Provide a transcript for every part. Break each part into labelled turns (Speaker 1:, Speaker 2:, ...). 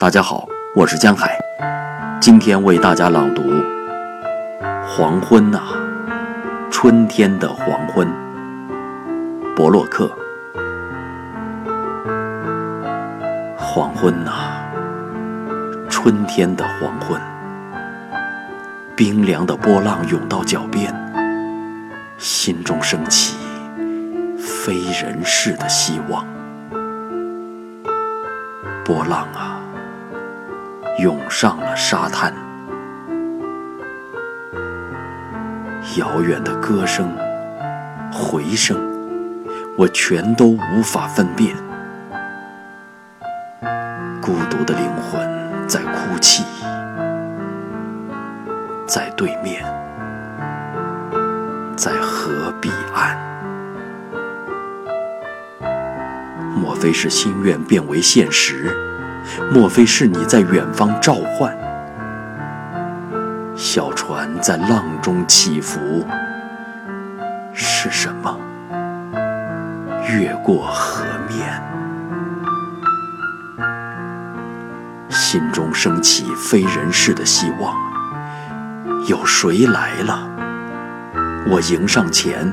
Speaker 1: 大家好，我是江海，今天为大家朗读《黄昏啊，春天的黄昏》。伯洛克。黄昏啊，春天的黄昏，冰凉的波浪涌到脚边，心中升起非人世的希望。波浪啊！涌上了沙滩，遥远的歌声、回声，我全都无法分辨。孤独的灵魂在哭泣，在对面，在河彼岸。莫非是心愿变为现实？莫非是你在远方召唤？小船在浪中起伏，是什么？越过河面，心中升起非人世的希望。有谁来了？我迎上前。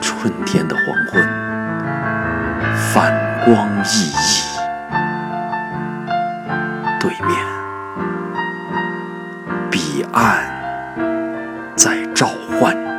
Speaker 1: 春天的黄昏，反光熠熠。对面，彼岸在召唤。